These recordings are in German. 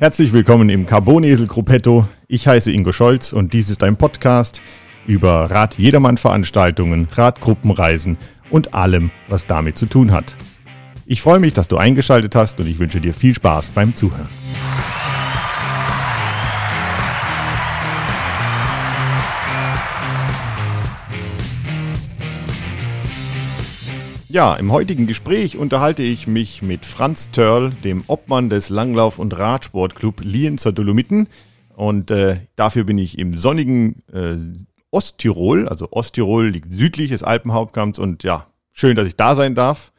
Herzlich willkommen im Carbonesel Gruppetto. Ich heiße Ingo Scholz und dies ist ein Podcast über Rad-Jedermann-Veranstaltungen, Radgruppenreisen und allem, was damit zu tun hat. Ich freue mich, dass du eingeschaltet hast und ich wünsche dir viel Spaß beim Zuhören. Ja, im heutigen Gespräch unterhalte ich mich mit Franz Törl, dem Obmann des Langlauf- und Radsportclub Lienzer Dolomiten. Und äh, dafür bin ich im sonnigen äh, Osttirol, also Osttirol liegt südlich des Alpenhauptkamms. Und ja, schön, dass ich da sein darf.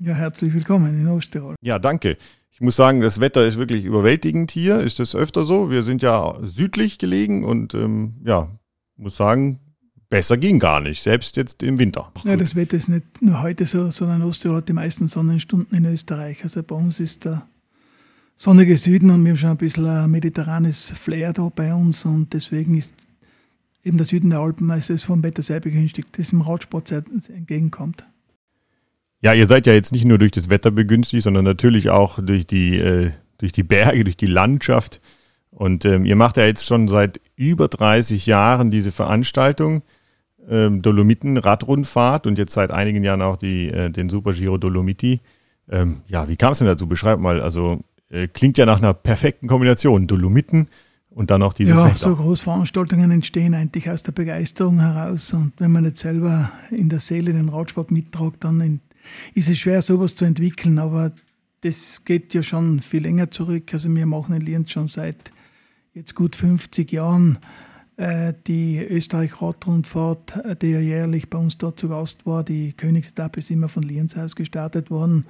Ja, herzlich willkommen in Osttirol. Ja, danke. Ich muss sagen, das Wetter ist wirklich überwältigend hier. Ist das öfter so? Wir sind ja südlich gelegen und ähm, ja, muss sagen, besser ging gar nicht, selbst jetzt im Winter. Ja, das Wetter ist nicht nur heute so, sondern Osttirol hat die meisten Sonnenstunden in Österreich. Also bei uns ist der sonnige Süden und wir haben schon ein bisschen ein mediterranes Flair da bei uns und deswegen ist eben der Süden der Alpen, also ist vom Wetter sehr begünstigt, das im Radsport sehr entgegenkommt. Ja, ihr seid ja jetzt nicht nur durch das Wetter begünstigt, sondern natürlich auch durch die, äh, durch die Berge, durch die Landschaft. Und ähm, ihr macht ja jetzt schon seit über 30 Jahren diese Veranstaltung, ähm, Dolomiten-Radrundfahrt und jetzt seit einigen Jahren auch die, äh, den Super Giro Dolomiti. Ähm, ja, wie kam es denn dazu? Beschreib mal. Also äh, klingt ja nach einer perfekten Kombination. Dolomiten und dann auch diese Ja, Wetter. so Großveranstaltungen entstehen eigentlich aus der Begeisterung heraus. Und wenn man nicht selber in der Seele den Radsport mittragt, dann in, ist es schwer, sowas zu entwickeln. Aber das geht ja schon viel länger zurück. Also wir machen in Lienz schon seit jetzt gut 50 Jahren äh, die Österreich-Radrundfahrt, äh, die ja jährlich bei uns dort zu Gast war. Die Königsetappe ist immer von Lienz aus gestartet worden.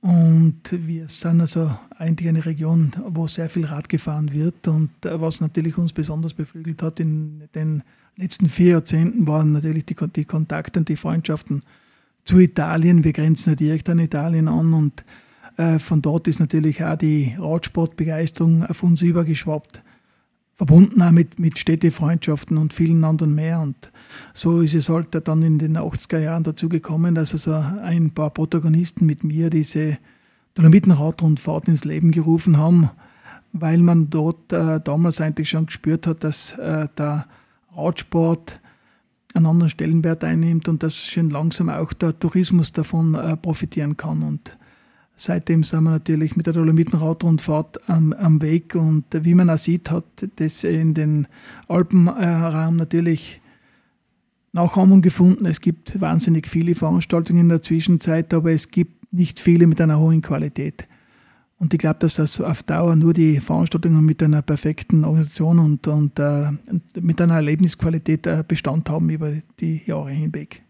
Und wir sind also eigentlich eine Region, wo sehr viel Rad gefahren wird. Und äh, was natürlich uns besonders beflügelt hat in den letzten vier Jahrzehnten, waren natürlich die, die Kontakte und die Freundschaften zu Italien. Wir grenzen ja direkt an Italien an und von dort ist natürlich auch die Radsportbegeisterung auf uns übergeschwappt verbunden auch mit, mit Städtefreundschaften und vielen anderen mehr. Und so ist es halt dann in den 80er Jahren dazu gekommen, dass also ein paar Protagonisten mit mir diese Dolomitenradrundfahrt ins Leben gerufen haben, weil man dort äh, damals eigentlich schon gespürt hat, dass äh, der Radsport einen anderen Stellenwert einnimmt und dass schon langsam auch der Tourismus davon äh, profitieren kann. Und Seitdem sind wir natürlich mit der Dolomitenradrundfahrt am, am Weg und wie man auch sieht, hat das in den Alpenraum natürlich Nachahmung gefunden. Es gibt wahnsinnig viele Veranstaltungen in der Zwischenzeit, aber es gibt nicht viele mit einer hohen Qualität. Und ich glaube, dass das auf Dauer nur die Veranstaltungen mit einer perfekten Organisation und, und äh, mit einer Erlebnisqualität äh, Bestand haben über die Jahre hinweg.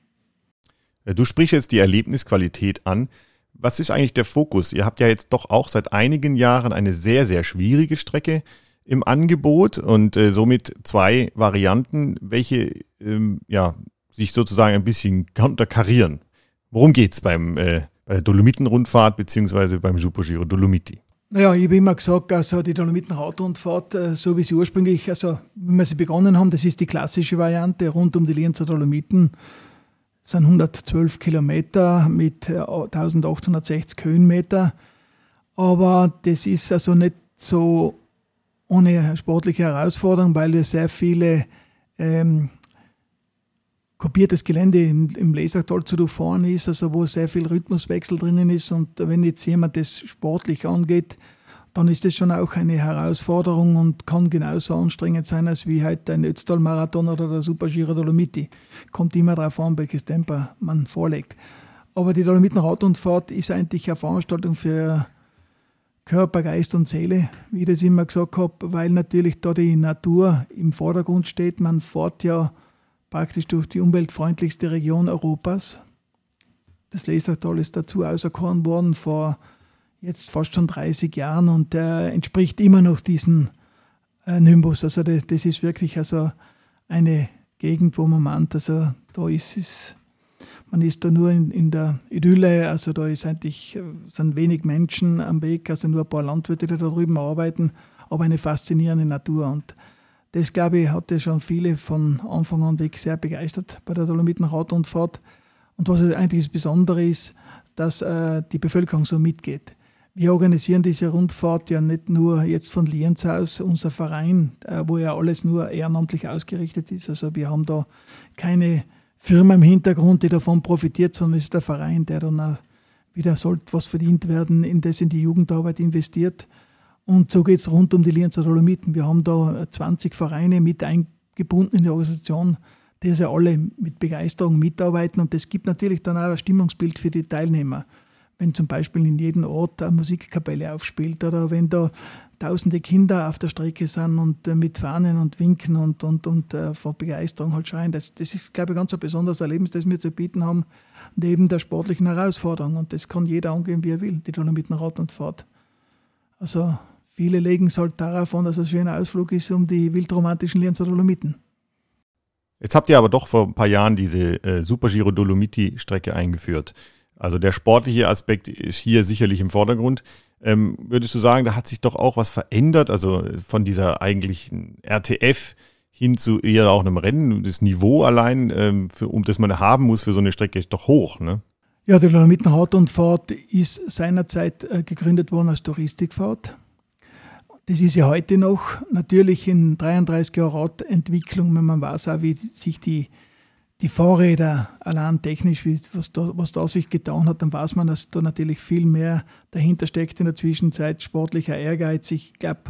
Du sprichst jetzt die Erlebnisqualität an. Was ist eigentlich der Fokus? Ihr habt ja jetzt doch auch seit einigen Jahren eine sehr, sehr schwierige Strecke im Angebot und äh, somit zwei Varianten, welche ähm, ja, sich sozusagen ein bisschen konterkarieren. Worum geht's beim, äh, bei der Dolomitenrundfahrt beziehungsweise beim Supergiro Dolomiti? Naja, ich habe immer gesagt, also die Dolomiten-Radrundfahrt, äh, so wie sie ursprünglich, also wie wir sie begonnen haben, das ist die klassische Variante rund um die Lienzer Dolomiten das sind 112 Kilometer mit 1860 äh, Höhenmeter. Aber das ist also nicht so ohne sportliche Herausforderung, weil es sehr viele ähm, kopiertes Gelände im, im Lesachtal zu durchfahren ist, also wo sehr viel Rhythmuswechsel drinnen ist. Und wenn jetzt jemand das sportlich angeht, dann ist das schon auch eine Herausforderung und kann genauso anstrengend sein, als wie halt ein Ötztal-Marathon oder der Super Giro Dolomiti. Kommt immer darauf an, welches Tempo man vorlegt. Aber die Dolomiten-Radrundfahrt ist eigentlich eine Veranstaltung für Körper, Geist und Seele, wie ich das immer gesagt habe, weil natürlich da die Natur im Vordergrund steht. Man fährt ja praktisch durch die umweltfreundlichste Region Europas. Das Lesertal ist dazu auserkoren worden vor jetzt fast schon 30 Jahren und der entspricht immer noch diesem äh, Nimbus. Also das, das, ist wirklich also eine Gegend, wo man meint, also da ist es, man ist da nur in, in der Idylle, also da ist eigentlich, sind wenig Menschen am Weg, also nur ein paar Landwirte, die da drüben arbeiten, aber eine faszinierende Natur und das, glaube ich, hatte schon viele von Anfang an weg sehr begeistert bei der Dolomiten-Radrundfahrt. Und was eigentlich das Besondere ist, dass äh, die Bevölkerung so mitgeht. Wir organisieren diese Rundfahrt ja nicht nur jetzt von Lienz aus, unser Verein, äh, wo ja alles nur ehrenamtlich ausgerichtet ist. Also wir haben da keine Firma im Hintergrund, die davon profitiert, sondern es ist der Verein, der dann auch wieder sollte was verdient werden, in das in die Jugendarbeit investiert. Und so geht es rund um die Lienzer Dolomiten. Wir haben da 20 Vereine mit eingebunden in die Organisation, die ja alle mit Begeisterung mitarbeiten. Und das gibt natürlich dann auch ein Stimmungsbild für die Teilnehmer. Wenn zum Beispiel in jedem Ort eine Musikkapelle aufspielt oder wenn da tausende Kinder auf der Strecke sind und äh, mit Fahnen und Winken und, und, und uh, vor Begeisterung halt schreien. Das, das ist, glaube ich, ganz ein besonderes Erlebnis, das wir zu bieten haben, neben der sportlichen Herausforderung. Und das kann jeder angehen, wie er will, die Dolomiten Rad und Fahrt. Also viele legen es halt darauf an, dass es ein schöner Ausflug ist um die wildromantischen Lienzer Dolomiten. Jetzt habt ihr aber doch vor ein paar Jahren diese äh, Super Giro Dolomiti Strecke eingeführt. Also der sportliche Aspekt ist hier sicherlich im Vordergrund. Ähm, würdest du sagen, da hat sich doch auch was verändert? Also von dieser eigentlichen RTF hin zu eher auch einem Rennen. Das Niveau allein, ähm, für, um das man haben muss für so eine Strecke, ist doch hoch, ne? Ja, die Dolomiten Haut und Fahrt ist seinerzeit äh, gegründet worden als Touristikfahrt. Das ist ja heute noch natürlich in 33 Jahren Radentwicklung, wenn man weiß auch, wie sich die, die Fahrräder allein technisch, was da, was da sich getan hat, dann weiß man, dass da natürlich viel mehr dahinter steckt in der Zwischenzeit, sportlicher Ehrgeiz. Ich glaube,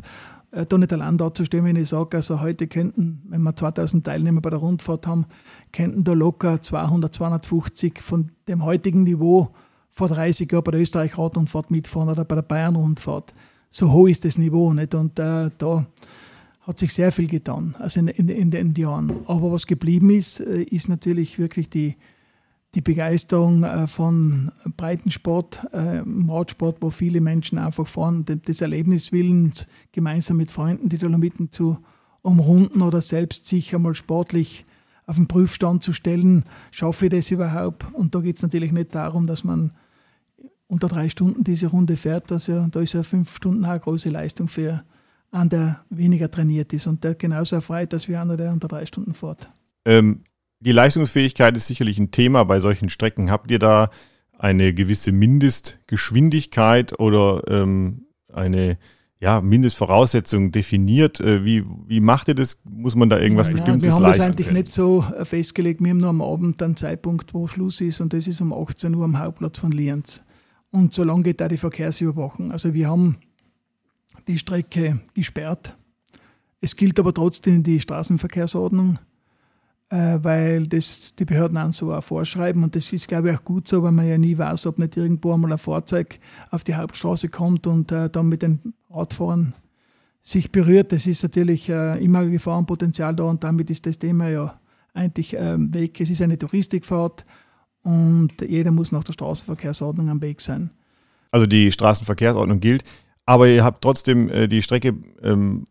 äh, da nicht allein dazustehen, wenn ich sage, also heute könnten, wenn wir 2000 Teilnehmer bei der Rundfahrt haben, könnten da locker 200, 250 von dem heutigen Niveau vor 30 Jahren bei der Österreich-Radrundfahrt mitfahren oder bei der Bayern-Rundfahrt so hoch ist das Niveau nicht. Und äh, da hat sich sehr viel getan, also in, in, in, den Jahren. Aber was geblieben ist, äh, ist natürlich wirklich die, die Begeisterung äh, von Breitensport, äh, Radsport, wo viele Menschen einfach fahren, des Erlebniswillens, gemeinsam mit Freunden die Dolomiten zu umrunden oder selbst sich einmal sportlich auf den Prüfstand zu stellen, schaffe ich das überhaupt? Und da geht es natürlich nicht darum, dass man unter drei Stunden diese Runde fährt, also da ist ja fünf Stunden eine große Leistung für einen, der weniger trainiert ist und der genauso erfreut, als wie einer, der unter drei Stunden fährt. Ähm, die Leistungsfähigkeit ist sicherlich ein Thema bei solchen Strecken. Habt ihr da eine gewisse Mindestgeschwindigkeit oder ähm, eine ja, Mindestvoraussetzung definiert? Äh, wie, wie macht ihr das? Muss man da irgendwas ja, Bestimmtes leisten? Wir haben das eigentlich nicht so äh, festgelegt. Wir haben nur am Abend einen Zeitpunkt, wo Schluss ist und das ist um 18 Uhr am Hauptplatz von Lienz. Und so lange geht da die Verkehrsüberwachung. Also wir haben die Strecke gesperrt. Es gilt aber trotzdem die Straßenverkehrsordnung, äh, weil das die Behörden an so auch vorschreiben. Und das ist, glaube ich, auch gut so, weil man ja nie weiß, ob nicht irgendwo einmal ein Fahrzeug auf die Hauptstraße kommt und äh, dann mit den Radfahrern sich berührt. Das ist natürlich äh, immer ein Gefahrenpotenzial da und damit ist das Thema ja eigentlich weg. Es ist eine Touristikfahrt und jeder muss nach der Straßenverkehrsordnung am Weg sein. Also die Straßenverkehrsordnung gilt, aber ihr habt trotzdem äh, die Strecke ähm,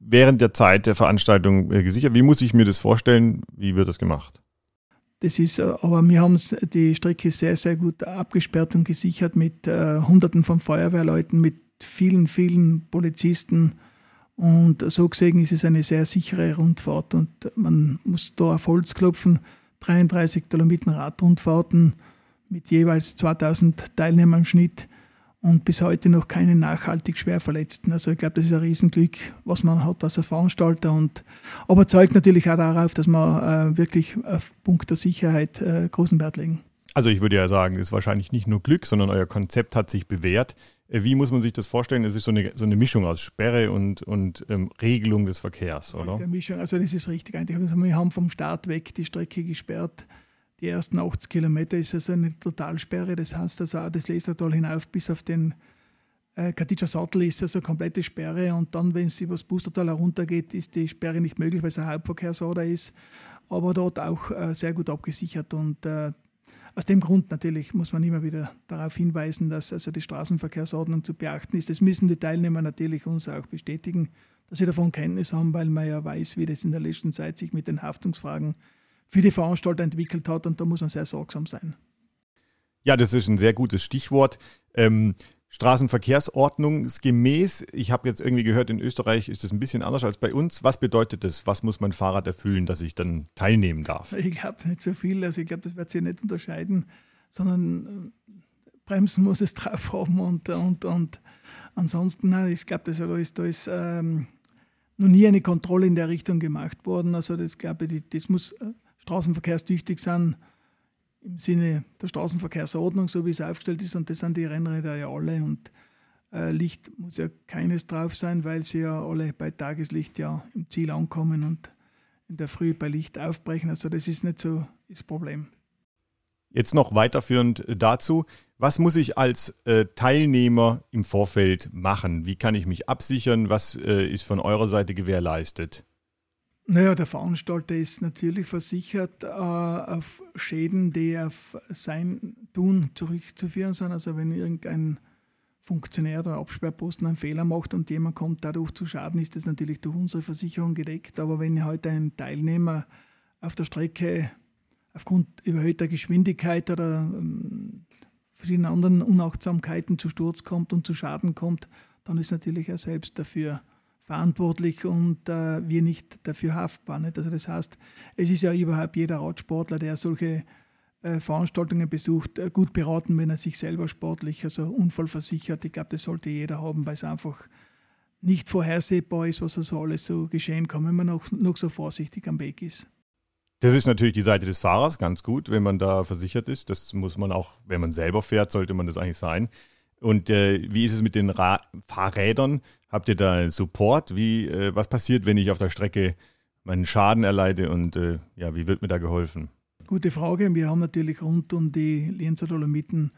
während der Zeit der Veranstaltung äh, gesichert. Wie muss ich mir das vorstellen? Wie wird das gemacht? Das ist, äh, aber wir haben die Strecke sehr, sehr gut abgesperrt und gesichert mit äh, Hunderten von Feuerwehrleuten, mit vielen, vielen Polizisten. Und so gesehen ist es eine sehr sichere Rundfahrt und man muss da auf Holz klopfen 33 Kilometer Radrundfahrten mit jeweils 2000 Teilnehmern im Schnitt und bis heute noch keine nachhaltig schwer Verletzten. Also ich glaube, das ist ein Riesenglück, was man hat als Veranstalter. Und, aber zeigt natürlich auch darauf, dass wir äh, wirklich auf Punkt der Sicherheit äh, großen Wert legen. Also ich würde ja sagen, es ist wahrscheinlich nicht nur Glück, sondern euer Konzept hat sich bewährt. Äh, wie muss man sich das vorstellen? Es ist so eine, so eine Mischung aus Sperre und, und ähm, Regelung des Verkehrs, oder? Eine Mischung, also das ist richtig. Also wir haben vom Start weg die Strecke gesperrt. Die ersten 80 Kilometer ist also eine Totalsperre. Das heißt, also das Lesertal hinauf bis auf den äh, Katica Sattel ist also eine komplette Sperre. Und dann, wenn es über das Boostertal heruntergeht, ist die Sperre nicht möglich, weil es ein Hauptverkehrsader ist. Aber dort auch äh, sehr gut abgesichert. Und äh, aus dem Grund natürlich muss man immer wieder darauf hinweisen, dass also die Straßenverkehrsordnung zu beachten ist. Das müssen die Teilnehmer natürlich uns auch bestätigen, dass sie davon Kenntnis haben, weil man ja weiß, wie das in der letzten Zeit sich mit den Haftungsfragen für die Veranstalter entwickelt hat und da muss man sehr sorgsam sein. Ja, das ist ein sehr gutes Stichwort. Ähm, Straßenverkehrsordnungsgemäß. Ich habe jetzt irgendwie gehört, in Österreich ist das ein bisschen anders als bei uns. Was bedeutet das? Was muss mein Fahrrad erfüllen, dass ich dann teilnehmen darf? Ich glaube nicht so viel. Also ich glaube, das wird sich nicht unterscheiden, sondern äh, Bremsen muss es drauf haben und, und, und ansonsten, ich glaube, da ist, da ist ähm, noch nie eine Kontrolle in der Richtung gemacht worden. Also das glaube ich, das muss äh, straßenverkehrstüchtig sein im Sinne der Straßenverkehrsordnung, so wie es aufgestellt ist. Und das sind die Rennräder ja alle. Und äh, Licht muss ja keines drauf sein, weil sie ja alle bei Tageslicht ja im Ziel ankommen und in der Früh bei Licht aufbrechen. Also das ist nicht so das Problem. Jetzt noch weiterführend dazu, was muss ich als äh, Teilnehmer im Vorfeld machen? Wie kann ich mich absichern? Was äh, ist von eurer Seite gewährleistet? Naja, der Veranstalter ist natürlich versichert äh, auf Schäden, die auf sein Tun zurückzuführen sind. Also wenn irgendein Funktionär oder Absperrposten einen Fehler macht und jemand kommt dadurch zu Schaden, ist das natürlich durch unsere Versicherung gedeckt. Aber wenn heute ein Teilnehmer auf der Strecke aufgrund überhöhter Geschwindigkeit oder ähm, verschiedenen anderen Unachtsamkeiten zu Sturz kommt und zu Schaden kommt, dann ist natürlich er selbst dafür verantwortlich und äh, wir nicht dafür haftbar. Nicht? Also das heißt, es ist ja überhaupt jeder Radsportler, der solche äh, Veranstaltungen besucht, äh, gut beraten, wenn er sich selber sportlich, also unfallversichert. Ich glaube, das sollte jeder haben, weil es einfach nicht vorhersehbar ist, was also alles so geschehen kann, wenn man noch, noch so vorsichtig am Weg ist. Das ist natürlich die Seite des Fahrers, ganz gut, wenn man da versichert ist. Das muss man auch, wenn man selber fährt, sollte man das eigentlich sein. Und äh, wie ist es mit den Ra Fahrrädern? Habt ihr da Support? Wie, äh, was passiert, wenn ich auf der Strecke meinen Schaden erleide und äh, ja, wie wird mir da geholfen? Gute Frage. Wir haben natürlich rund um die Lienzer Dolomiten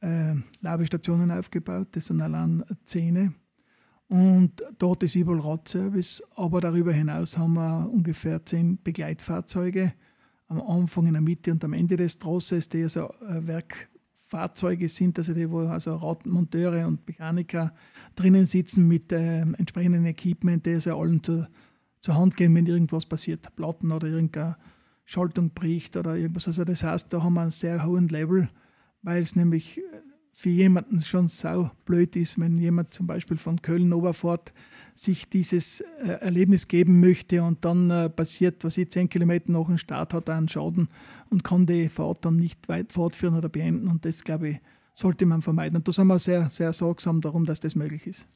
äh, Labestationen aufgebaut. Das sind allein Zähne. Und dort ist überall Radservice, aber darüber hinaus haben wir ungefähr zehn Begleitfahrzeuge am Anfang, in der Mitte und am Ende des Trosses, die also äh, Werkfahrzeuge sind, also die, wo also Radmonteure und Mechaniker drinnen sitzen mit äh, entsprechendem Equipment, die also allen zur, zur Hand gehen, wenn irgendwas passiert, Platten oder irgendeine Schaltung bricht oder irgendwas. Also das heißt, da haben wir einen sehr hohen Level, weil es nämlich für jemanden schon sau blöd ist, wenn jemand zum Beispiel von Köln Oberfahrt sich dieses äh, Erlebnis geben möchte und dann äh, passiert, was ich zehn Kilometer nach dem Start hat, einen Schaden und kann die Fahrt dann nicht weit fortführen oder beenden. Und das, glaube ich, sollte man vermeiden. Und da sind wir sehr, sehr sorgsam darum, dass das möglich ist.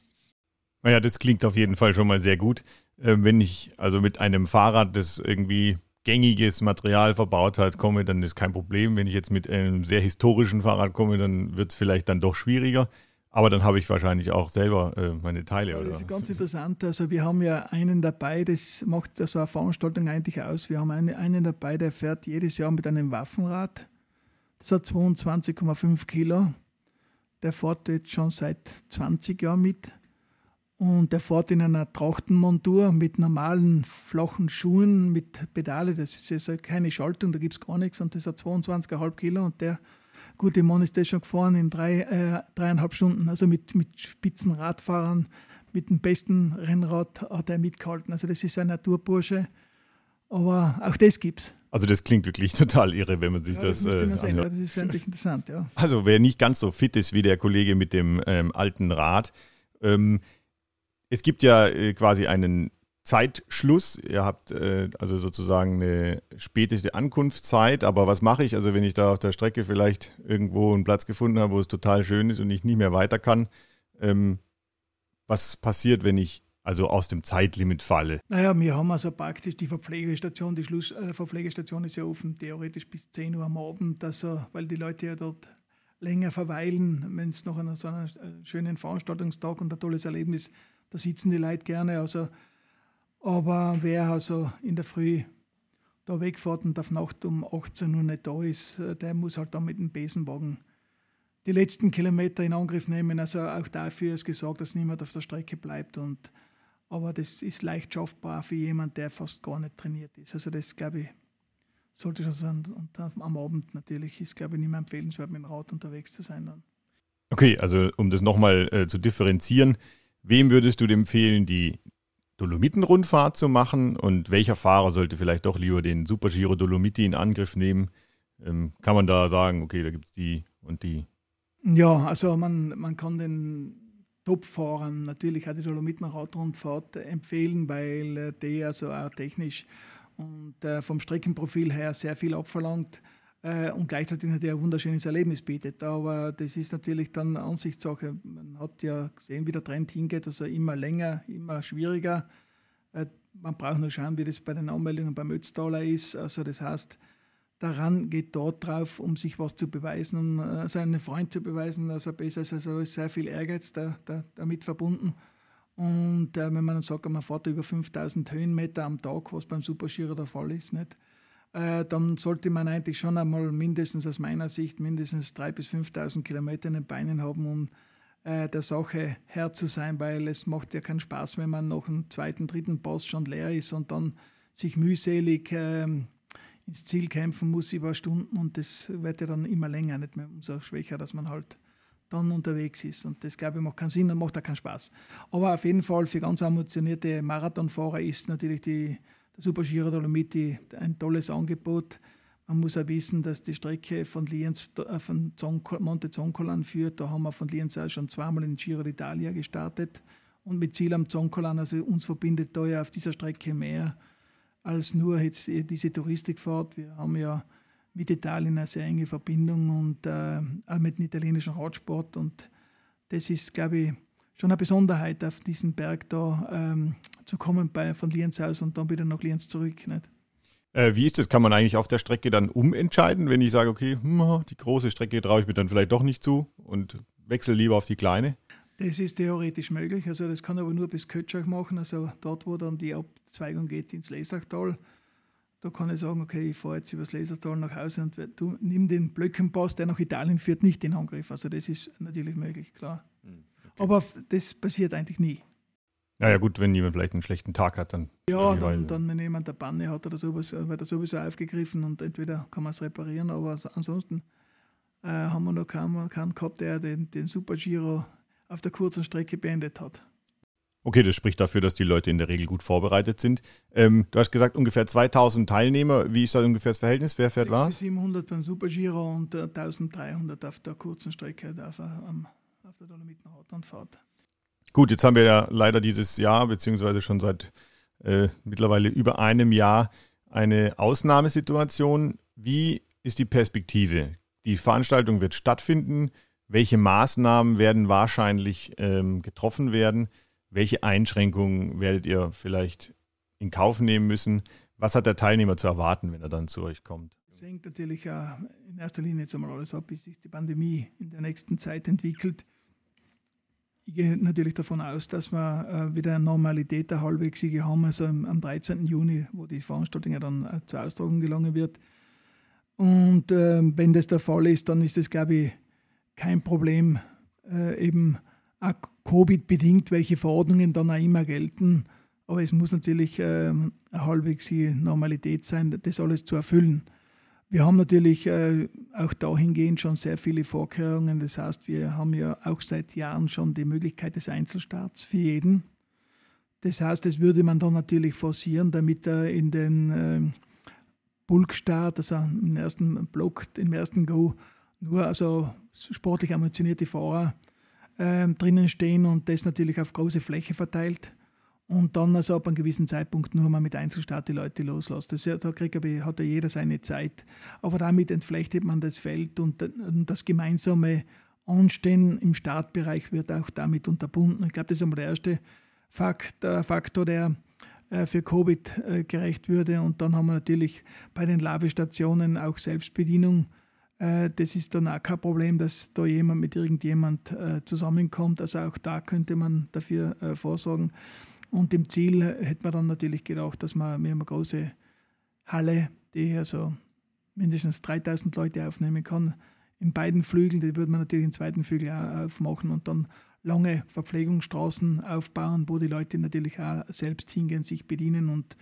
Naja, das klingt auf jeden Fall schon mal sehr gut. Ähm, wenn ich also mit einem Fahrrad, das irgendwie gängiges Material verbaut hat, komme, dann ist kein Problem. Wenn ich jetzt mit einem sehr historischen Fahrrad komme, dann wird es vielleicht dann doch schwieriger. Aber dann habe ich wahrscheinlich auch selber äh, meine Teile. Oder? Das ist ganz interessant. Also wir haben ja einen dabei, das macht so eine Veranstaltung eigentlich aus. Wir haben einen, einen dabei, der fährt jedes Jahr mit einem Waffenrad. Das hat 22,5 Kilo. Der fährt jetzt schon seit 20 Jahren mit. Und er fährt in einer Trachtenmontur mit normalen flachen Schuhen mit Pedale. Das ist also keine Schaltung, da gibt es gar nichts. Und das hat 22,5 Kilo. Und der gute Mann ist das schon gefahren in drei, äh, dreieinhalb Stunden. Also mit, mit Spitzenradfahrern, mit dem besten Rennrad hat er mitgehalten. Also das ist ein Naturbursche. Aber auch das gibt's. Also das klingt wirklich total irre, wenn man sich ja, das, das äh, sehen, Das ist endlich interessant, ja. Also wer nicht ganz so fit ist wie der Kollege mit dem ähm, alten Rad, ähm, es gibt ja äh, quasi einen Zeitschluss. Ihr habt äh, also sozusagen eine späteste Ankunftszeit. Aber was mache ich, also wenn ich da auf der Strecke vielleicht irgendwo einen Platz gefunden habe, wo es total schön ist und ich nicht mehr weiter kann? Ähm, was passiert, wenn ich also aus dem Zeitlimit falle? Naja, wir haben also praktisch die Verpflegestation, die Schlussverpflegestation äh, ist ja offen, theoretisch bis 10 Uhr am Abend, also, weil die Leute ja dort länger verweilen, wenn es noch an so einem äh, schönen Veranstaltungstag und ein tolles Erlebnis da sitzen die Leute gerne. Also, aber wer also in der Früh da wegfährt und auf Nacht um 18 Uhr nicht da ist, äh, der muss halt dann mit dem Besenwagen die letzten Kilometer in Angriff nehmen. Also auch dafür ist gesagt, dass niemand auf der Strecke bleibt. Und, aber das ist leicht schaffbar für jemanden, der fast gar nicht trainiert ist. Also das, glaube ich, sollte schon sein. Und am Abend natürlich ist, glaube ich, nicht mehr empfehlenswert, mit dem Rad unterwegs zu sein. Dann. Okay, also um das nochmal äh, zu differenzieren, Wem würdest du empfehlen, die Dolomiten-Rundfahrt zu machen und welcher Fahrer sollte vielleicht doch lieber den Super Giro Dolomiti in Angriff nehmen? Ähm, kann man da sagen, okay, da gibt es die und die? Ja, also man, man kann den Top-Fahrern natürlich auch die Dolomiten-Radrundfahrt empfehlen, weil äh, die also auch technisch und äh, vom Streckenprofil her sehr viel abverlangt. Äh, und gleichzeitig natürlich ein wunderschönes Erlebnis bietet. Aber das ist natürlich dann Ansichtssache. Man hat ja gesehen, wie der Trend hingeht, also immer länger, immer schwieriger. Äh, man braucht nur schauen, wie das bei den Anmeldungen beim Ötztaler ist. Also das heißt, daran geht dort drauf, um sich was zu beweisen, um äh, seinen Freund zu beweisen, dass er besser ist. Also da ist sehr viel Ehrgeiz da, da, damit verbunden. Und wenn man dann sagt, man fährt über 5000 Höhenmeter am Tag, was beim Supergiro der Fall ist, nicht? Äh, dann sollte man eigentlich schon einmal mindestens aus meiner Sicht mindestens 3.000 bis 5.000 Kilometer in den Beinen haben, um äh, der Sache Herr zu sein, weil es macht ja keinen Spaß, wenn man nach dem zweiten, dritten Pass schon leer ist und dann sich mühselig ähm, ins Ziel kämpfen muss über Stunden und das wird ja dann immer länger, nicht mehr umso schwächer, dass man halt dann unterwegs ist. Und das, glaube ich, macht keinen Sinn und macht auch keinen Spaß. Aber auf jeden Fall für ganz ambitionierte Marathonfahrer ist natürlich die, der Super Giro Dolomiti ein tolles Angebot. Man muss auch wissen, dass die Strecke von Lienz, äh, von Monte Zoncolan führt. Da haben wir von Lienz aus schon zweimal in Giro d'Italia gestartet und mit Ziel am Zoncolan. Also uns verbindet da ja auf dieser Strecke mehr als nur jetzt diese Touristikfahrt. Wir haben ja mit Italien eine sehr enge Verbindung und äh, auch mit dem italienischen Radsport. Und das ist, glaube ich, schon eine Besonderheit, auf diesen Berg da ähm, zu kommen bei, von Lienz aus und dann wieder nach Lienz zurück. Nicht? Äh, wie ist das? Kann man eigentlich auf der Strecke dann umentscheiden, wenn ich sage, okay, hm, die große Strecke traue ich mir dann vielleicht doch nicht zu und wechsle lieber auf die kleine? Das ist theoretisch möglich. Also das kann aber nur bis Kötschach machen, also dort, wo dann die Abzweigung geht ins Lesachtal. Da kann ich sagen, okay, ich fahre jetzt übers Lasertal nach Hause und du nimm den Blöckenpass, der nach Italien führt, nicht in Angriff. Also das ist natürlich möglich, klar. Hm, okay. Aber das passiert eigentlich nie. Naja gut, wenn jemand vielleicht einen schlechten Tag hat, dann... Ja, dann, dann wenn jemand eine Panne hat oder sowas, äh, wird er sowieso aufgegriffen und entweder kann man es reparieren, aber ansonsten äh, haben wir noch keinen, keinen gehabt, der den, den Super Giro auf der kurzen Strecke beendet hat. Okay, das spricht dafür, dass die Leute in der Regel gut vorbereitet sind. Ähm, du hast gesagt, ungefähr 2000 Teilnehmer. Wie ist da ungefähr das Verhältnis? Wer fährt was? 700 beim Super Giro und äh, 1300 auf der kurzen Strecke auf, äh, auf der Dolomitenradlandfahrt. Gut, jetzt haben wir ja leider dieses Jahr, beziehungsweise schon seit äh, mittlerweile über einem Jahr, eine Ausnahmesituation. Wie ist die Perspektive? Die Veranstaltung wird stattfinden. Welche Maßnahmen werden wahrscheinlich ähm, getroffen werden? Welche Einschränkungen werdet ihr vielleicht in Kauf nehmen müssen? Was hat der Teilnehmer zu erwarten, wenn er dann zu euch kommt? Es hängt natürlich in erster Linie jetzt einmal alles ab, wie sich die Pandemie in der nächsten Zeit entwickelt. Ich gehe natürlich davon aus, dass wir äh, wieder eine Normalität der halbwegs haben, also am 13. Juni, wo die Veranstaltung ja dann äh, zur Austragung gelangen wird. Und äh, wenn das der Fall ist, dann ist das, glaube ich, kein Problem, eben auch Covid-bedingt, welche Verordnungen dann auch immer gelten. Aber es muss natürlich äh, eine halbwegs Normalität sein, das alles zu erfüllen. Wir haben natürlich äh, auch dahingehend schon sehr viele Vorkehrungen. Das heißt, wir haben ja auch seit Jahren schon die Möglichkeit des Einzelstarts für jeden. Das heißt, das würde man dann natürlich forcieren, damit er in den äh, Bulkstart, also im ersten Block, im ersten Go, nur also sportlich ambitionierte Fahrer ähm, drinnen stehen und das natürlich auf große Fläche verteilt und dann also ab einem gewissen Zeitpunkt nur mal mit Einzelstart die Leute loslässt. Das, da kriegt, hat ja jeder seine Zeit. Aber damit entflechtet man das Feld und das gemeinsame Anstehen im Startbereich wird auch damit unterbunden. Ich glaube, das ist einmal der erste Faktor, der äh, für Covid äh, gerecht würde. Und dann haben wir natürlich bei den Labestationen auch Selbstbedienung äh, das ist dann auch kein Problem, dass da jemand mit irgendjemand zusammenkommt. Also auch da könnte man dafür vorsorgen. Und im Ziel hätte man dann natürlich gedacht, dass man, wir haben eine große Halle, die also mindestens 3000 Leute aufnehmen kann. In beiden Flügeln, die würde man natürlich im zweiten Flügel auch aufmachen und dann lange Verpflegungsstraßen aufbauen, wo die Leute natürlich auch selbst hingehen, sich bedienen und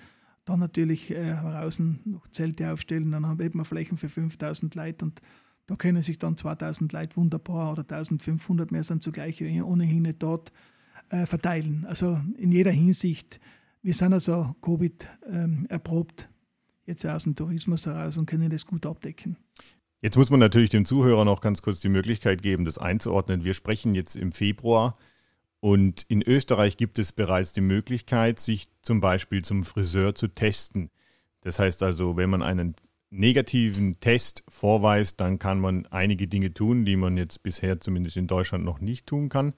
dann natürlich äh, draußen noch Zelte aufstellen, dann haben wir Flächen für 5000 Leute und da können sich dann 2000 Leute wunderbar oder 1500 mehr sind zugleich ohnehin nicht dort äh, verteilen. Also in jeder Hinsicht, wir sind also Covid ähm, erprobt, jetzt aus dem Tourismus heraus und können das gut abdecken. Jetzt muss man natürlich dem Zuhörer noch ganz kurz die Möglichkeit geben, das einzuordnen. Wir sprechen jetzt im Februar. Und in Österreich gibt es bereits die Möglichkeit, sich zum Beispiel zum Friseur zu testen. Das heißt also, wenn man einen negativen Test vorweist, dann kann man einige Dinge tun, die man jetzt bisher zumindest in Deutschland noch nicht tun kann.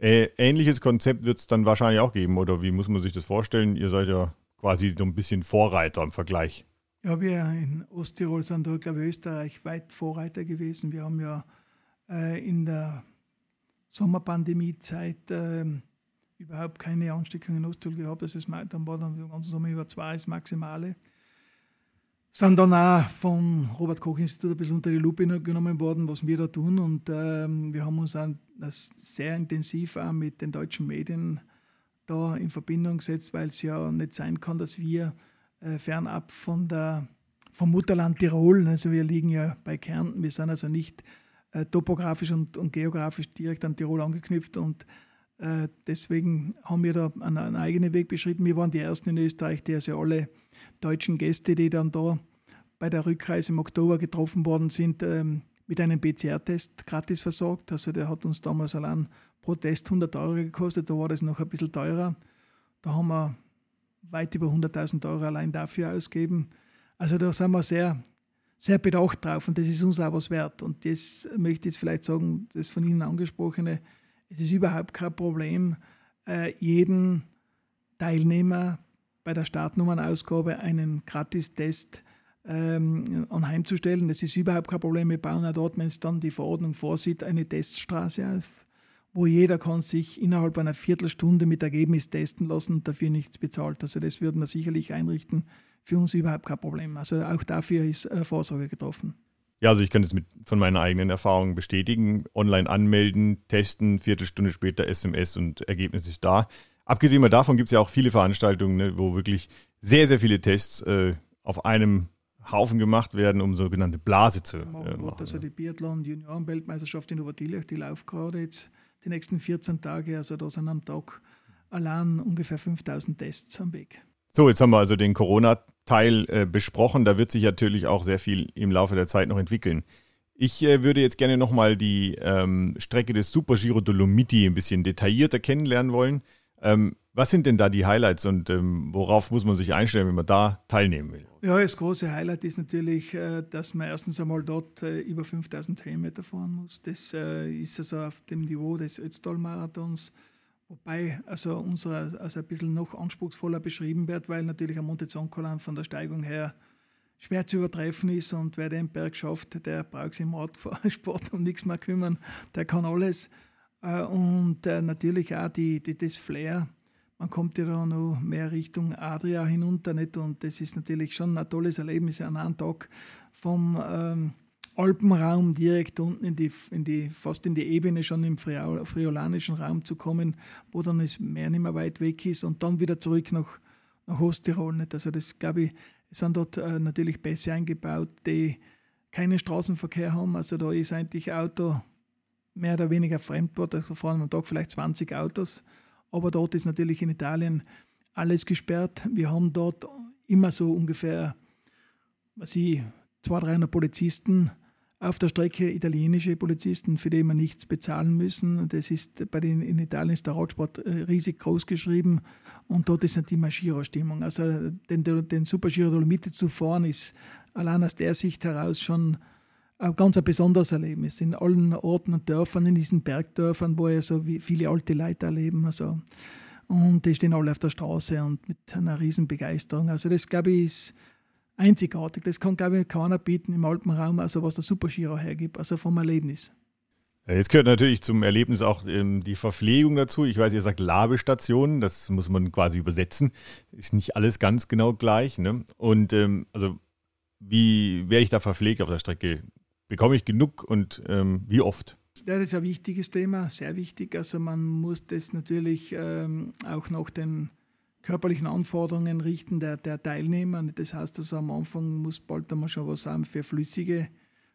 Äh, ähnliches Konzept wird es dann wahrscheinlich auch geben, oder wie muss man sich das vorstellen? Ihr seid ja quasi so ein bisschen Vorreiter im Vergleich. Ja, wir in Osttirol sind da, glaube ich, Österreich weit Vorreiter gewesen. Wir haben ja äh, in der Sommerpandemiezeit äh, überhaupt keine Ansteckungen in Osttirol gehabt. Das ist, dann war dann den ganzen Sommer über zwei das Maximale. Sind dann auch vom Robert Koch Institut ein bisschen unter die Lupe genommen worden, was wir da tun. Und ähm, wir haben uns auch sehr intensiv auch mit den deutschen Medien da in Verbindung gesetzt, weil es ja nicht sein kann, dass wir äh, fernab von der, vom Mutterland Tirol. Also wir liegen ja bei Kärnten, wir sind also nicht äh, topografisch und, und, geografisch direkt an Tirol angeknüpft und deswegen haben wir da einen, eigenen Weg beschritten. Wir waren die Ersten in Österreich, die also alle deutschen Gäste, die dann da bei der Rückreise im Oktober getroffen worden sind, ähm, mit einem PCR-Test gratis versorgt. Also der hat uns damals allein pro Test 100 Euro gekostet, da war das noch ein bisschen teurer. Da haben wir weit über 100.000 Euro allein dafür ausgeben. Also da sind wir sehr, sehr bedacht drauf und das ist uns auch was wert. Und das möchte ich jetzt vielleicht sagen, das von Ihnen angesprochene, es ist überhaupt kein Problem, äh, jeden Teilnehmer bei der Startnummernausgabe einen Gratistest ähm, anheimzustellen. Das ist überhaupt kein Problem. Wir bauen auch dort, wenn es dann die Verordnung vorsieht, eine Teststraße auf wo jeder kann sich innerhalb einer Viertelstunde mit Ergebnis testen lassen und dafür nichts bezahlt. Also das würden wir sicherlich einrichten. Für uns überhaupt kein Problem. Also auch dafür ist äh, Vorsorge getroffen. Ja, also ich kann das mit, von meiner eigenen Erfahrung bestätigen. Online anmelden, testen, Viertelstunde später SMS und Ergebnis ist da. Abgesehen davon gibt es ja auch viele Veranstaltungen, ne, wo wirklich sehr, sehr viele Tests äh, auf einem Haufen gemacht werden, um sogenannte Blase zu äh, machen. Also die Biathlon Junioren-Weltmeisterschaft in Obertillich, die läuft gerade jetzt die nächsten 14 Tage. Also da sind am Tag allein ungefähr 5000 Tests am Weg. So, jetzt haben wir also den Corona-Teil äh, besprochen. Da wird sich natürlich auch sehr viel im Laufe der Zeit noch entwickeln. Ich äh, würde jetzt gerne nochmal die ähm, Strecke des Super Giro Dolomiti ein bisschen detaillierter kennenlernen wollen. Ähm, was sind denn da die Highlights und ähm, worauf muss man sich einstellen, wenn man da teilnehmen will? Ja, das große Highlight ist natürlich, äh, dass man erstens einmal dort äh, über 5000 Höhenmeter fahren muss. Das äh, ist also auf dem Niveau des Ötztal-Marathons. Wobei also unser also ein bisschen noch anspruchsvoller beschrieben wird, weil natürlich am Monte Zoncolan von der Steigung her schwer zu übertreffen ist und wer den Berg schafft, der braucht sich im Radsport um nichts mehr kümmern, der kann alles. Und natürlich auch die, die, das Flair man kommt ja da noch mehr Richtung Adria hinunter nicht? und das ist natürlich schon ein tolles Erlebnis an einem Tag vom ähm, Alpenraum direkt unten in die, in die, fast in die Ebene schon im friolanischen Raum zu kommen, wo dann das Meer nicht mehr weit weg ist und dann wieder zurück nach, nach Osttirol. Nicht? Also das glaube ich, sind dort äh, natürlich Pässe eingebaut, die keinen Straßenverkehr haben. Also da ist eigentlich Auto mehr oder weniger Fremdwort. Also fahren am Tag vielleicht 20 Autos aber dort ist natürlich in Italien alles gesperrt. Wir haben dort immer so ungefähr, was ich, 200, 300 Polizisten auf der Strecke, italienische Polizisten, für die wir nichts bezahlen müssen. Das ist bei den in Italien ist der Radsport äh, riesig groß geschrieben und dort ist nicht immer Giro-Stimmung. Also den, den Super Giro Dolomite zu fahren ist allein aus der Sicht heraus schon ein ganz ein besonderes Erlebnis. In allen Orten und Dörfern, in diesen Bergdörfern, wo ja so viele alte Leute leben. Also, und die stehen alle auf der Straße und mit einer riesen Begeisterung. Also das, glaube ich, ist einzigartig. Das kann, glaube ich, keiner bieten im Alpenraum, also was der Supergiro hergibt, also vom Erlebnis. Jetzt gehört natürlich zum Erlebnis auch ähm, die Verpflegung dazu. Ich weiß, ihr sagt Labestationen, das muss man quasi übersetzen. Ist nicht alles ganz genau gleich. Ne? Und ähm, also wie wäre ich da verpflegt auf der Strecke? Bekomme ich genug und ähm, wie oft? Ja, das ist ein wichtiges Thema, sehr wichtig. Also man muss das natürlich ähm, auch nach den körperlichen Anforderungen richten der, der Teilnehmer. Das heißt, also am Anfang muss bald einmal schon was haben für flüssige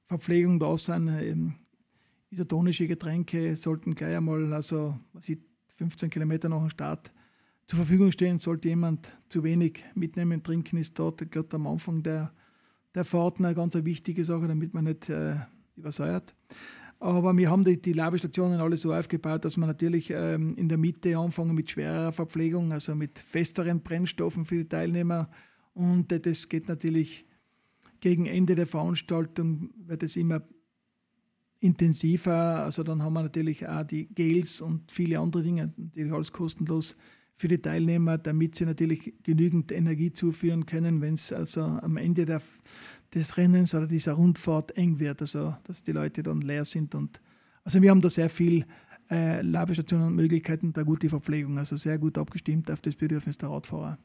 Verpflegung da sein. Ähm, isotonische Getränke sollten gleich einmal, also was ich, 15 Kilometer nach dem Start zur Verfügung stehen. Sollte jemand zu wenig mitnehmen, trinken, ist dort gerade am Anfang der der Fahrt eine ganz wichtige Sache, damit man nicht äh, übersäuert. Aber wir haben die, die Labestationen alle so aufgebaut, dass wir natürlich ähm, in der Mitte anfangen mit schwerer Verpflegung, also mit festeren Brennstoffen für die Teilnehmer. Und äh, das geht natürlich gegen Ende der Veranstaltung wird es immer intensiver. Also dann haben wir natürlich auch die Gels und viele andere Dinge, natürlich alles kostenlos für die Teilnehmer, damit sie natürlich genügend Energie zuführen können, wenn es also am Ende der, des Rennens oder dieser Rundfahrt eng wird, also dass die Leute dann leer sind. Und also wir haben da sehr viel äh, Labestationen und Möglichkeiten der gute Verpflegung, also sehr gut abgestimmt auf das Bedürfnis der Radfahrer.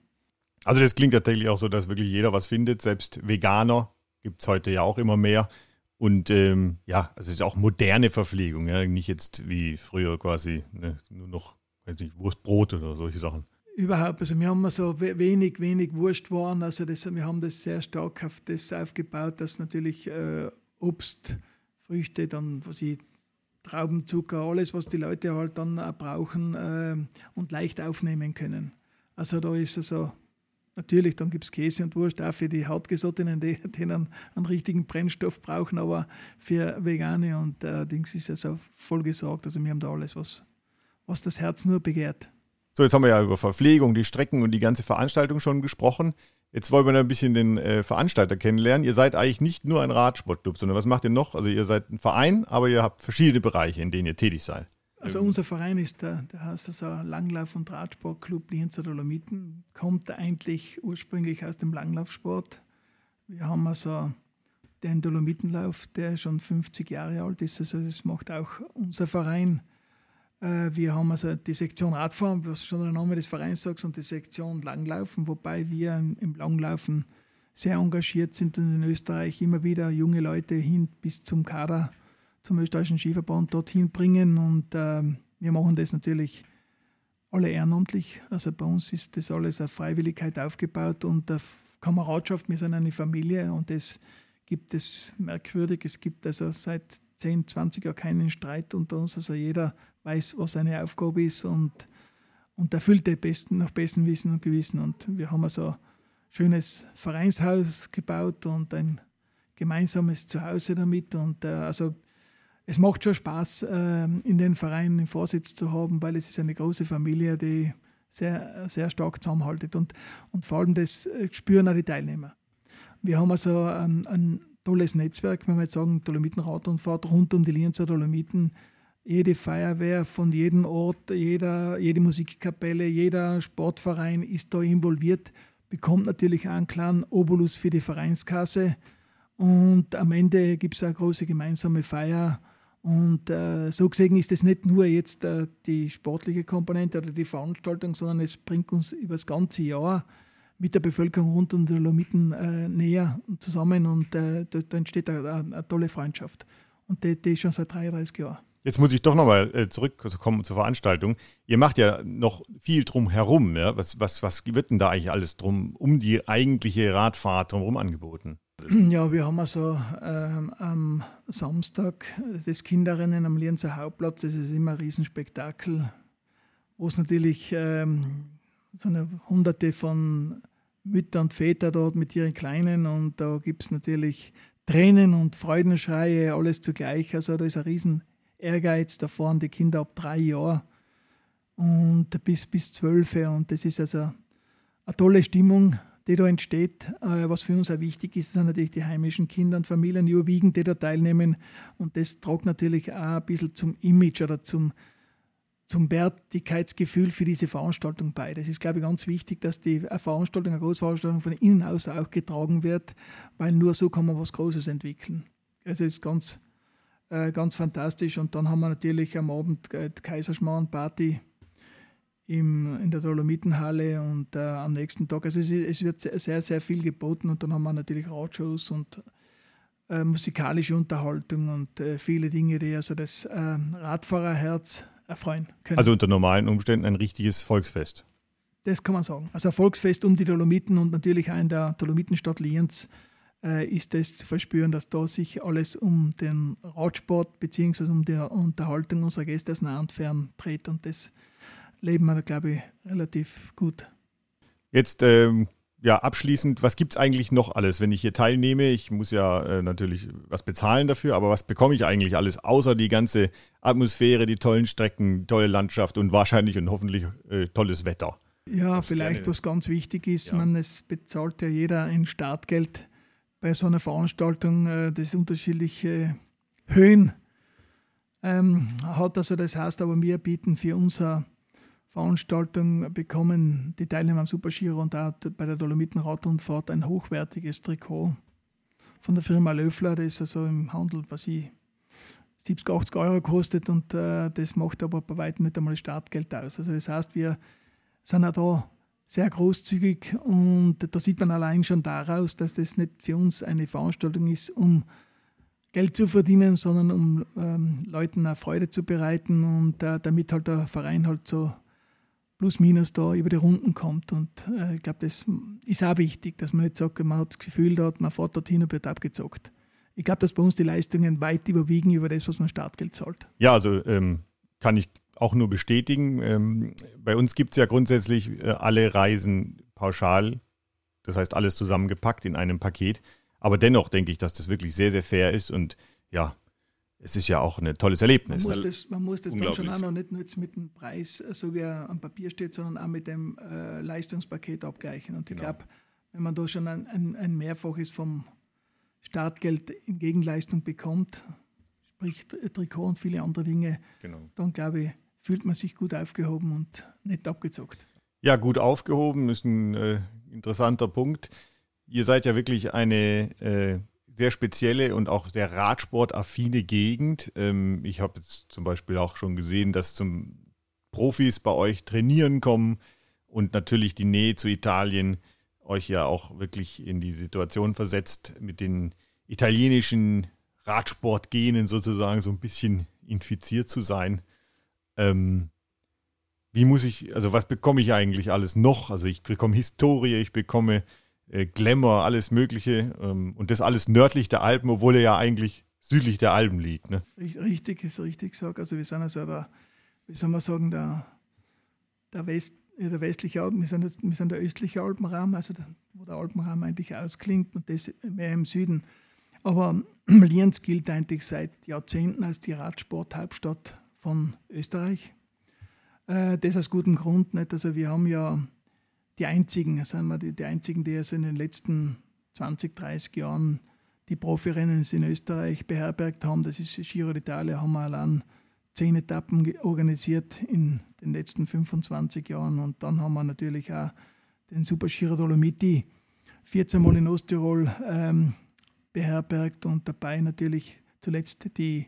Also das klingt tatsächlich auch so, dass wirklich jeder was findet, selbst Veganer gibt es heute ja auch immer mehr. Und ähm, ja, also es ist auch moderne Verpflegung, ja, nicht jetzt wie früher quasi ne, nur noch weiß nicht, Wurstbrot oder solche Sachen. Überhaupt, also wir haben so wenig, wenig Wurstwaren, also das, wir haben das sehr stark auf das aufgebaut, dass natürlich äh, Obst, Früchte, dann was ich, Traubenzucker, alles, was die Leute halt dann auch brauchen äh, und leicht aufnehmen können. Also da ist also natürlich, dann gibt es Käse und Wurst auch für die Hartgesottenen, die, die einen, einen richtigen Brennstoff brauchen, aber für Vegane und äh, Dings ist also voll gesorgt. Also wir haben da alles, was, was das Herz nur begehrt. So, jetzt haben wir ja über Verpflegung, die Strecken und die ganze Veranstaltung schon gesprochen. Jetzt wollen wir ein bisschen den äh, Veranstalter kennenlernen. Ihr seid eigentlich nicht nur ein Radsportclub, sondern was macht ihr noch? Also ihr seid ein Verein, aber ihr habt verschiedene Bereiche, in denen ihr tätig seid. Also unser Verein ist der, der heißt also Langlauf- und Radsportclub Lienzer Dolomiten, kommt eigentlich ursprünglich aus dem Langlaufsport. Wir haben also den Dolomitenlauf, der schon 50 Jahre alt ist, also das macht auch unser Verein. Äh, wir haben also die Sektion Radfahren, was schon der Name des Vereins sagt, und die Sektion Langlaufen, wobei wir im Langlaufen sehr engagiert sind und in Österreich immer wieder junge Leute hin bis zum Kader, zum österreichischen Skiverband dorthin bringen. Und äh, wir machen das natürlich alle ehrenamtlich. Also bei uns ist das alles auf Freiwilligkeit aufgebaut und auf Kameradschaft. Wir sind eine Familie und das gibt es merkwürdig. Es gibt also seit 10, 20 Jahren keinen Streit unter uns. Also jeder weiß, was seine Aufgabe ist und, und erfüllt die besten nach bestem Wissen und Gewissen. Und wir haben also ein schönes Vereinshaus gebaut und ein gemeinsames Zuhause damit. Und äh, also es macht schon Spaß, äh, in den Verein den Vorsitz zu haben, weil es ist eine große Familie, die sehr, sehr stark zusammenhaltet. Und, und vor allem das äh, spüren auch die Teilnehmer. Wir haben also ein, ein tolles Netzwerk, wenn wir jetzt sagen, Dolomitenradrundfahrt rund um die Lienzer Dolomiten. Jede Feuerwehr von jedem Ort, jeder, jede Musikkapelle, jeder Sportverein ist da involviert, bekommt natürlich einen kleinen Obolus für die Vereinskasse. Und am Ende gibt es eine große gemeinsame Feier. Und äh, so gesehen ist es nicht nur jetzt äh, die sportliche Komponente oder die Veranstaltung, sondern es bringt uns über das ganze Jahr mit der Bevölkerung rund um die Dolomiten äh, näher zusammen und äh, da, da, entsteht eine, eine, tolle Freundschaft. Und die, die ist schon seit 33 Jahren. Jetzt muss ich doch nochmal äh, zurückkommen zur Veranstaltung. Ihr macht ja noch viel drum herum. Ja? Was, was, was wird denn da eigentlich alles drum, um die eigentliche Radfahrt drumherum angeboten? Ja, wir haben also ähm, am Samstag das Kinderrennen am Lienzer Hauptplatz. Das ist immer ein Riesenspektakel, wo es natürlich ähm, so eine hunderte von Mütter und Väter dort mit ihren Kleinen und da gibt es natürlich Tränen und Freudenschreie, alles zugleich. Also da ist ein riesen Ehrgeiz, da fahren die Kinder ab drei Jahren und bis, bis zwölf und das ist also eine tolle Stimmung, die da entsteht. Äh, was für uns auch wichtig ist, sind natürlich die heimischen Kinder und Familien überwiegend, die da teilnehmen und das trägt natürlich auch ein bisschen zum Image oder zum, zum Wertigkeitsgefühl für diese Veranstaltung bei. Das ist, glaube ich, ganz wichtig, dass die Veranstaltung, eine Großveranstaltung von innen aus auch getragen wird, weil nur so kann man was Großes entwickeln. Also ist ganz, äh, ganz fantastisch. Und dann haben wir natürlich am Abend äh, Kaiserschmarrn-Party in der Dolomitenhalle und äh, am nächsten Tag. Also es, es, wird sehr, sehr viel geboten und dann haben wir natürlich Radshows und äh, musikalische Unterhaltung und äh, viele Dinge, die also das äh, Radfahrerherz erfreuen können. Also unter normalen Umständen ein richtiges Volksfest. Das kann man sagen. Also ein Volksfest um die Dolomiten und natürlich auch in der Dolomitenstadt Lienz äh, ist es zu verspüren, dass da sich alles um den Radsport bzw. um die Unterhaltung unserer Gäste aus nah und fern dreht und das leben wir, glaube ich, relativ gut. Jetzt ähm, ja, abschließend, was gibt es eigentlich noch alles, wenn ich hier teilnehme? Ich muss ja äh, natürlich was bezahlen dafür, aber was bekomme ich eigentlich alles, außer die ganze Atmosphäre, die tollen Strecken, tolle Landschaft und wahrscheinlich und hoffentlich äh, tolles Wetter? Ja, was vielleicht gerne. was ganz wichtig ist, ja. man, es bezahlt ja jeder ein Startgeld bei so einer Veranstaltung äh, das unterschiedliche Höhen ähm, hat. Also das heißt aber, wir bieten für unsere Veranstaltung bekommen die Teilnehmer am Supergiro und auch bei der Dolomitenradrundfahrt ein hochwertiges Trikot von der Firma Löffler. Das ist also im Handel, was ich 70, 80 Euro kostet und äh, das macht aber bei weitem nicht einmal das Startgeld aus. Also das heißt, wir sind auch da sehr großzügig und da sieht man allein schon daraus, dass das nicht für uns eine Veranstaltung ist, um Geld zu verdienen, sondern um ähm, Leuten eine Freude zu bereiten und äh, damit halt der Verein halt so plus minus da über die Runden kommt. Und äh, ich glaube, das ist auch wichtig, dass man nicht sagt, man hat das Gefühl, hat, man fährt dorthin und wird abgezockt ich glaube, dass bei uns die Leistungen weit überwiegen über das, was man Startgeld zahlt. Ja, also ähm, kann ich auch nur bestätigen. Ähm, bei uns gibt es ja grundsätzlich äh, alle Reisen pauschal, das heißt alles zusammengepackt in einem Paket. Aber dennoch denke ich, dass das wirklich sehr, sehr fair ist und ja, es ist ja auch ein tolles Erlebnis. Man muss das, man muss das dann schon auch noch nicht nur mit dem Preis, äh, so wie er am Papier steht, sondern auch mit dem äh, Leistungspaket abgleichen. Und ich genau. glaube, wenn man da schon ein, ein, ein Mehrfaches vom Startgeld in Gegenleistung bekommt, sprich Trikot und viele andere Dinge, genau. dann glaube ich, fühlt man sich gut aufgehoben und nicht abgezockt. Ja, gut aufgehoben ist ein äh, interessanter Punkt. Ihr seid ja wirklich eine äh, sehr spezielle und auch sehr radsportaffine Gegend. Ähm, ich habe jetzt zum Beispiel auch schon gesehen, dass zum Profis bei euch trainieren kommen und natürlich die Nähe zu Italien euch ja auch wirklich in die Situation versetzt, mit den italienischen Radsportgenen sozusagen so ein bisschen infiziert zu sein. Ähm, wie muss ich, also was bekomme ich eigentlich alles noch? Also ich bekomme Historie, ich bekomme äh, Glamour, alles Mögliche ähm, und das alles nördlich der Alpen, obwohl er ja eigentlich südlich der Alpen liegt. Ne? Richtig, ist richtig gesagt. Also wir sind also da, wie soll man sagen, der, der West, der westliche Alpen, wir sind, wir sind der östliche Alpenraum, also der, wo der Alpenraum eigentlich ausklingt und das mehr im Süden. Aber Lienz gilt eigentlich seit Jahrzehnten als die Radsporthauptstadt von Österreich. Äh, das aus gutem Grund nicht. Also wir haben ja die einzigen, sind wir die, die einzigen, die also in den letzten 20, 30 Jahren die Profirennen in Österreich beherbergt haben. Das ist Giro d'Italia, haben wir allein zehn Etappen organisiert in den letzten 25 Jahren. Und dann haben wir natürlich auch den Super Giro Dolomiti 14 Mal in Osttirol ähm, beherbergt und dabei natürlich zuletzt die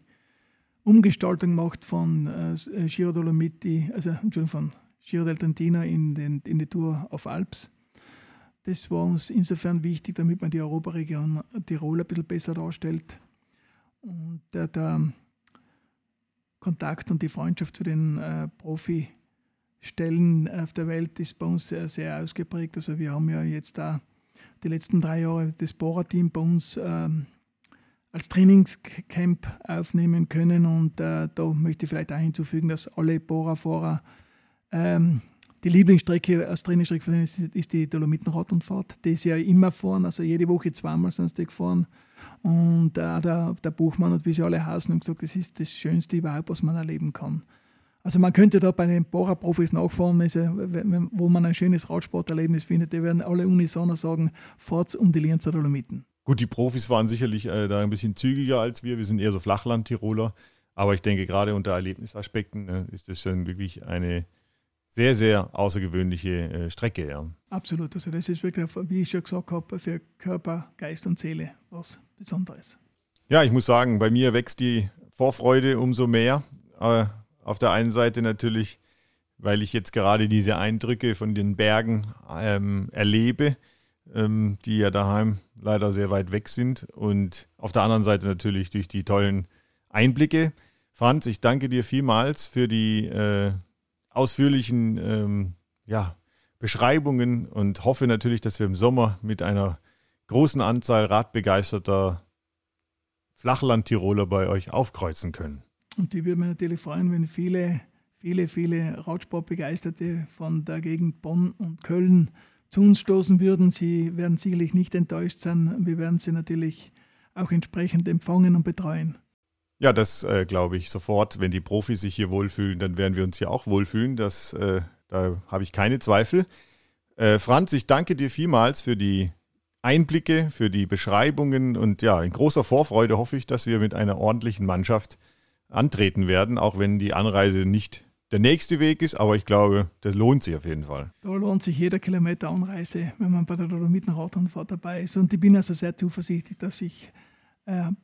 Umgestaltung gemacht von äh, Giro Dolomiti, also Entschuldigung, von Giro del Trentino in, den, in die Tour auf Alps. Das war uns insofern wichtig, damit man die Europaregion Tirol ein bisschen besser darstellt. Und der, der Kontakt und die Freundschaft zu den äh, Profistellen auf der Welt ist bei uns sehr, sehr ausgeprägt. Also wir haben ja jetzt da die letzten drei Jahre das Bohrer-Team bei uns ähm, als Trainingscamp aufnehmen können. Und äh, da möchte ich vielleicht auch hinzufügen, dass alle Bohrer-Fahrer ähm, die Lieblingsstrecke als Trainingsstrecke ist, die Dolomitenradrundfahrt. Die ist ja immer fahren, also jede Woche zweimal sind sie gefahren. Und äh, der, der Buchmann und wie sie alle heißen, haben gesagt, das ist das Schönste überhaupt, was man erleben kann. Also man könnte da bei den Bohrer-Profis nachfahren, wo man ein schönes Radsporterlebnis findet. Die werden alle unisono sagen, fahrt um die Lienzer Dolomiten. Gut, die Profis waren sicherlich äh, da ein bisschen zügiger als wir. Wir sind eher so Flachland-Tiroler. Aber ich denke, gerade unter Erlebnisaspekten äh, ist das schon wirklich eine sehr, sehr außergewöhnliche äh, Strecke. Ja. Absolut. Also das ist wirklich, wie ich schon gesagt habe, für Körper, Geist und Seele was Besonderes. Ja, ich muss sagen, bei mir wächst die Vorfreude umso mehr. Äh, auf der einen Seite natürlich, weil ich jetzt gerade diese Eindrücke von den Bergen ähm, erlebe, ähm, die ja daheim leider sehr weit weg sind. Und auf der anderen Seite natürlich durch die tollen Einblicke. Franz, ich danke dir vielmals für die äh, ausführlichen ähm, ja, Beschreibungen und hoffe natürlich, dass wir im Sommer mit einer großen Anzahl radbegeisterter Flachland-Tiroler bei euch aufkreuzen können. Und die würde mich natürlich freuen, wenn viele, viele, viele Radsportbegeisterte von der Gegend Bonn und Köln zu uns stoßen würden. Sie werden sicherlich nicht enttäuscht sein. Wir werden sie natürlich auch entsprechend empfangen und betreuen. Ja, das äh, glaube ich sofort. Wenn die Profis sich hier wohlfühlen, dann werden wir uns hier auch wohlfühlen. Das, äh, da habe ich keine Zweifel. Äh, Franz, ich danke dir vielmals für die Einblicke, für die Beschreibungen und ja, in großer Vorfreude hoffe ich, dass wir mit einer ordentlichen Mannschaft antreten werden, auch wenn die Anreise nicht der nächste Weg ist, aber ich glaube, das lohnt sich auf jeden Fall. Da lohnt sich jeder Kilometer Anreise, wenn man bei der Dolomitenradrunfahrt dabei ist. Und ich bin also sehr zuversichtlich, dass sich äh,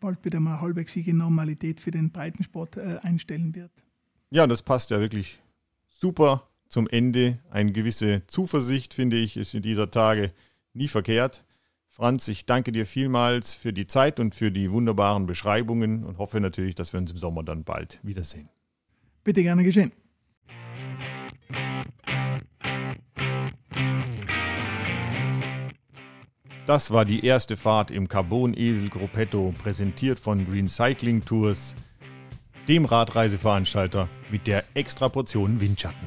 bald wieder mal halbwegsige Normalität für den Breitensport äh, einstellen wird. Ja, das passt ja wirklich super zum Ende. Eine gewisse Zuversicht, finde ich, ist in dieser Tage nie verkehrt. Franz, ich danke dir vielmals für die Zeit und für die wunderbaren Beschreibungen und hoffe natürlich, dass wir uns im Sommer dann bald wiedersehen. Bitte gerne geschehen. Das war die erste Fahrt im Carbon-Esel Gruppetto, präsentiert von Green Cycling Tours, dem Radreiseveranstalter mit der extra Portion Windschatten.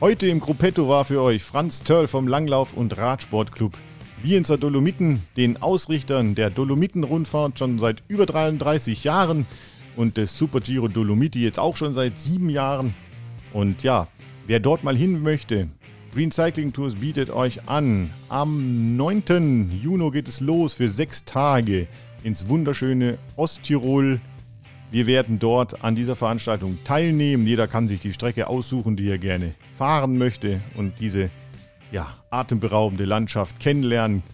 Heute im Gruppetto war für euch Franz Törl vom Langlauf- und Radsportclub Wienzer Dolomiten, den Ausrichtern der Dolomiten-Rundfahrt schon seit über 33 Jahren und des Super Giro Dolomiti jetzt auch schon seit sieben Jahren. Und ja, wer dort mal hin möchte, Green Cycling Tours bietet euch an. Am 9. Juni geht es los für sechs Tage ins wunderschöne Osttirol wir werden dort an dieser Veranstaltung teilnehmen. Jeder kann sich die Strecke aussuchen, die er gerne fahren möchte und diese ja, atemberaubende Landschaft kennenlernen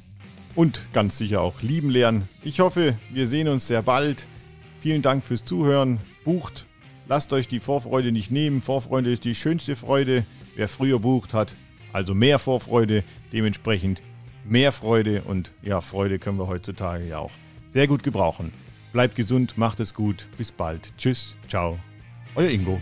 und ganz sicher auch lieben lernen. Ich hoffe, wir sehen uns sehr bald. Vielen Dank fürs Zuhören. Bucht, lasst euch die Vorfreude nicht nehmen. Vorfreude ist die schönste Freude. Wer früher bucht hat, also mehr Vorfreude, dementsprechend mehr Freude und ja, Freude können wir heutzutage ja auch sehr gut gebrauchen. Bleibt gesund, macht es gut. Bis bald. Tschüss, ciao. Euer Ingo.